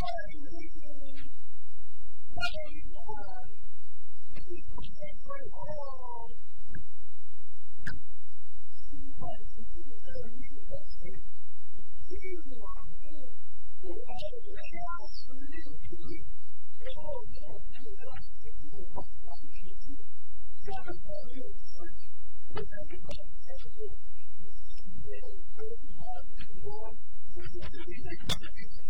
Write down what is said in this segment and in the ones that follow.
欢迎来宾，欢迎各位，谢谢大家。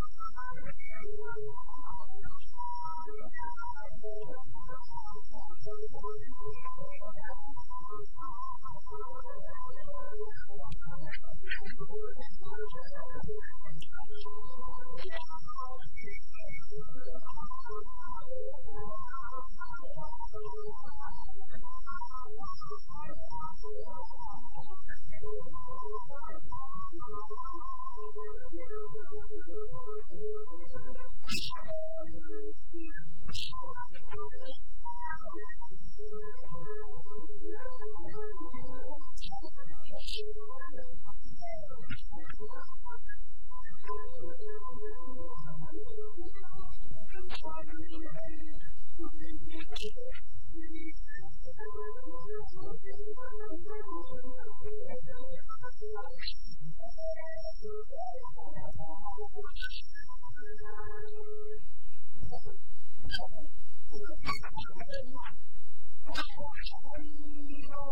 我你有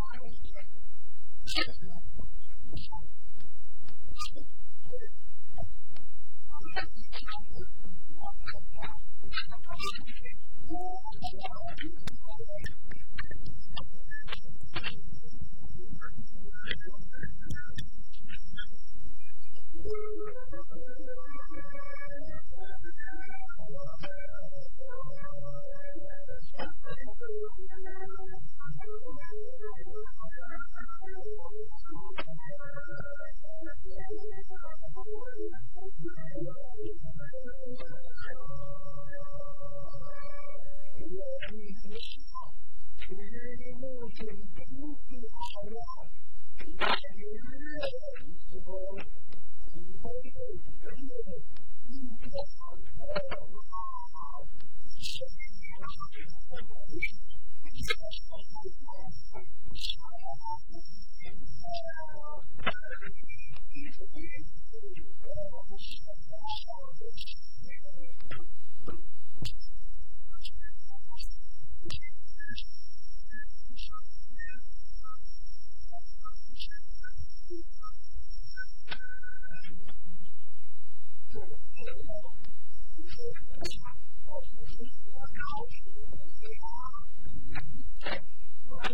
Thank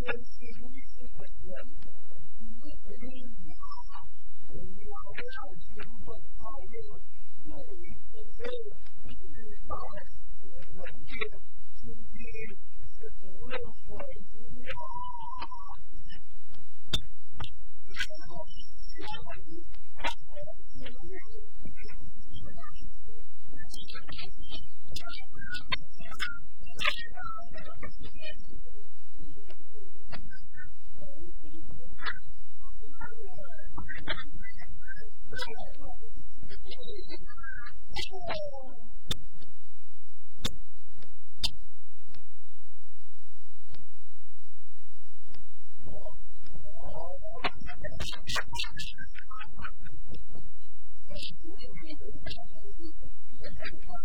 我知道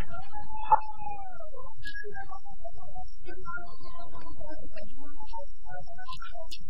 Thank you.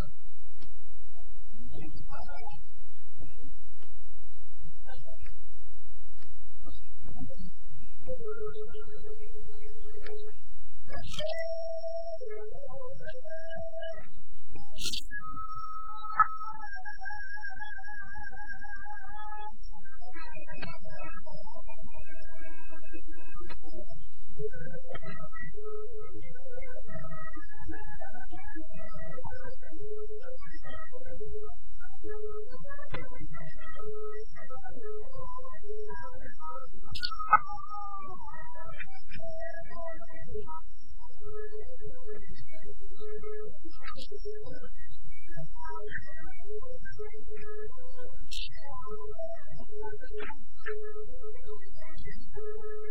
Thank you. Thank you.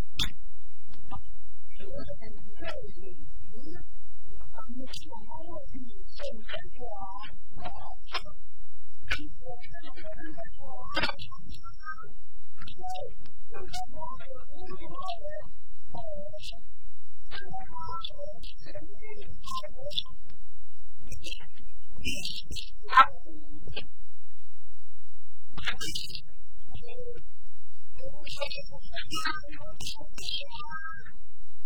ทั้งนี้จึงเป็นการรับซื้อขายในเว็บไซต์ของอัลฟาบิทแช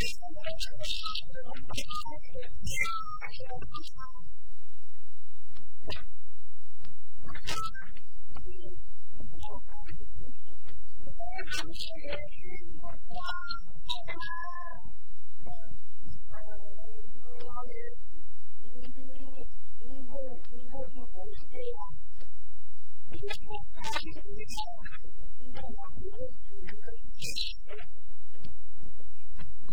我爱着你，我爱着你，我爱着你，我爱着你。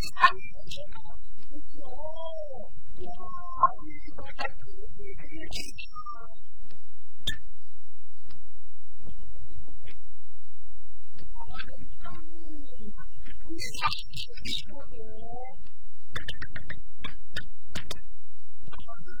我有一个美丽的家，我的家是祖国的花朵。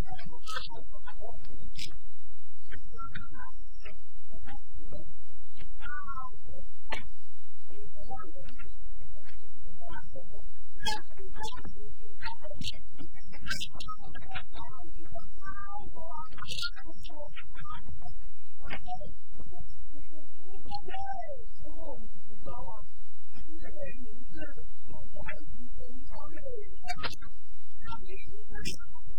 ฉัน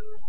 you.